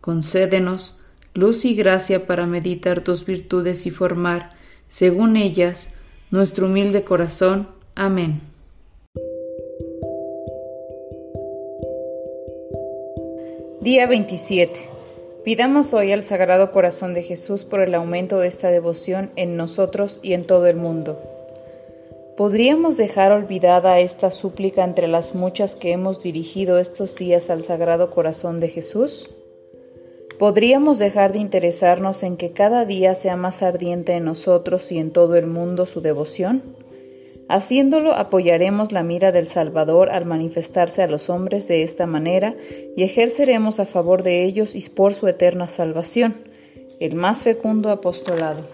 Concédenos luz y gracia para meditar tus virtudes y formar, según ellas, nuestro humilde corazón. Amén. Día 27. Pidamos hoy al Sagrado Corazón de Jesús por el aumento de esta devoción en nosotros y en todo el mundo. ¿Podríamos dejar olvidada esta súplica entre las muchas que hemos dirigido estos días al Sagrado Corazón de Jesús? ¿Podríamos dejar de interesarnos en que cada día sea más ardiente en nosotros y en todo el mundo su devoción? Haciéndolo apoyaremos la mira del Salvador al manifestarse a los hombres de esta manera y ejerceremos a favor de ellos y por su eterna salvación, el más fecundo apostolado.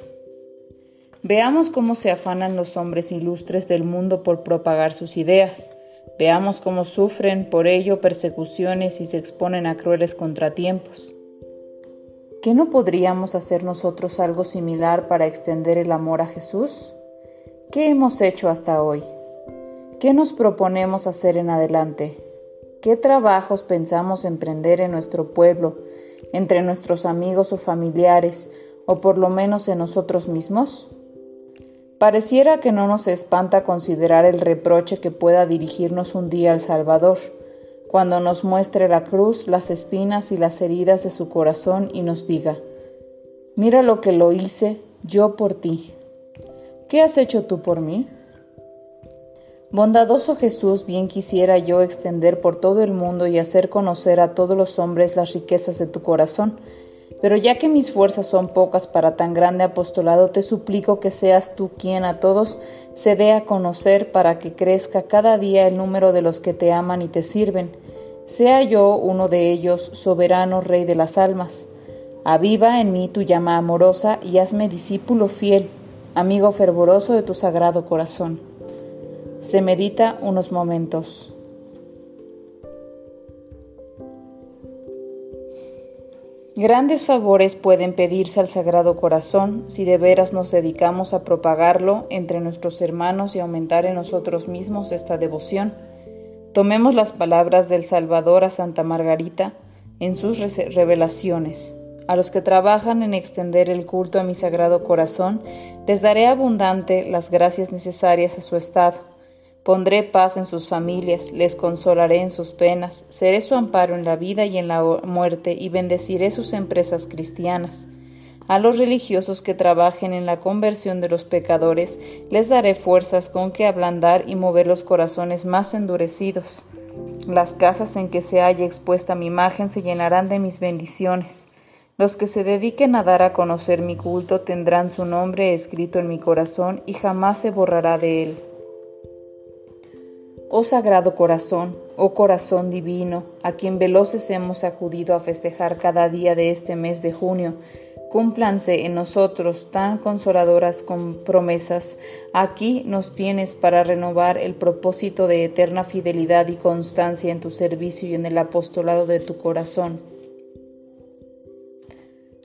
Veamos cómo se afanan los hombres ilustres del mundo por propagar sus ideas. Veamos cómo sufren por ello persecuciones y se exponen a crueles contratiempos. ¿Qué no podríamos hacer nosotros algo similar para extender el amor a Jesús? ¿Qué hemos hecho hasta hoy? ¿Qué nos proponemos hacer en adelante? ¿Qué trabajos pensamos emprender en nuestro pueblo, entre nuestros amigos o familiares, o por lo menos en nosotros mismos? Pareciera que no nos espanta considerar el reproche que pueda dirigirnos un día al Salvador cuando nos muestre la cruz, las espinas y las heridas de su corazón y nos diga, mira lo que lo hice yo por ti. ¿Qué has hecho tú por mí? Bondadoso Jesús, bien quisiera yo extender por todo el mundo y hacer conocer a todos los hombres las riquezas de tu corazón, pero ya que mis fuerzas son pocas para tan grande apostolado, te suplico que seas tú quien a todos se dé a conocer para que crezca cada día el número de los que te aman y te sirven. Sea yo uno de ellos, soberano Rey de las almas. Aviva en mí tu llama amorosa y hazme discípulo fiel, amigo fervoroso de tu sagrado corazón. Se medita unos momentos. Grandes favores pueden pedirse al Sagrado Corazón si de veras nos dedicamos a propagarlo entre nuestros hermanos y aumentar en nosotros mismos esta devoción. Tomemos las palabras del Salvador a Santa Margarita en sus revelaciones. A los que trabajan en extender el culto a mi Sagrado Corazón, les daré abundante las gracias necesarias a su estado Pondré paz en sus familias, les consolaré en sus penas, seré su amparo en la vida y en la muerte y bendeciré sus empresas cristianas. A los religiosos que trabajen en la conversión de los pecadores, les daré fuerzas con que ablandar y mover los corazones más endurecidos. Las casas en que se haya expuesta mi imagen se llenarán de mis bendiciones. Los que se dediquen a dar a conocer mi culto tendrán su nombre escrito en mi corazón y jamás se borrará de él. Oh Sagrado Corazón, oh Corazón Divino, a quien veloces hemos acudido a festejar cada día de este mes de junio, cúmplanse en nosotros tan consoladoras promesas. Aquí nos tienes para renovar el propósito de eterna fidelidad y constancia en tu servicio y en el apostolado de tu corazón.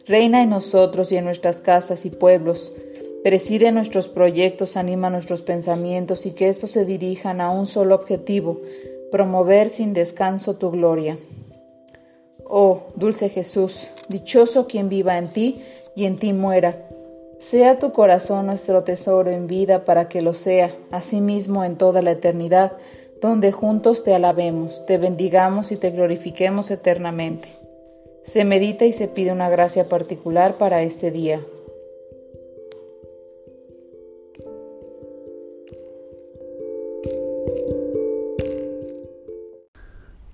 Reina en nosotros y en nuestras casas y pueblos, Preside nuestros proyectos, anima nuestros pensamientos y que estos se dirijan a un solo objetivo, promover sin descanso tu gloria. Oh, dulce Jesús, dichoso quien viva en ti y en ti muera. Sea tu corazón nuestro tesoro en vida para que lo sea, asimismo en toda la eternidad, donde juntos te alabemos, te bendigamos y te glorifiquemos eternamente. Se medita y se pide una gracia particular para este día.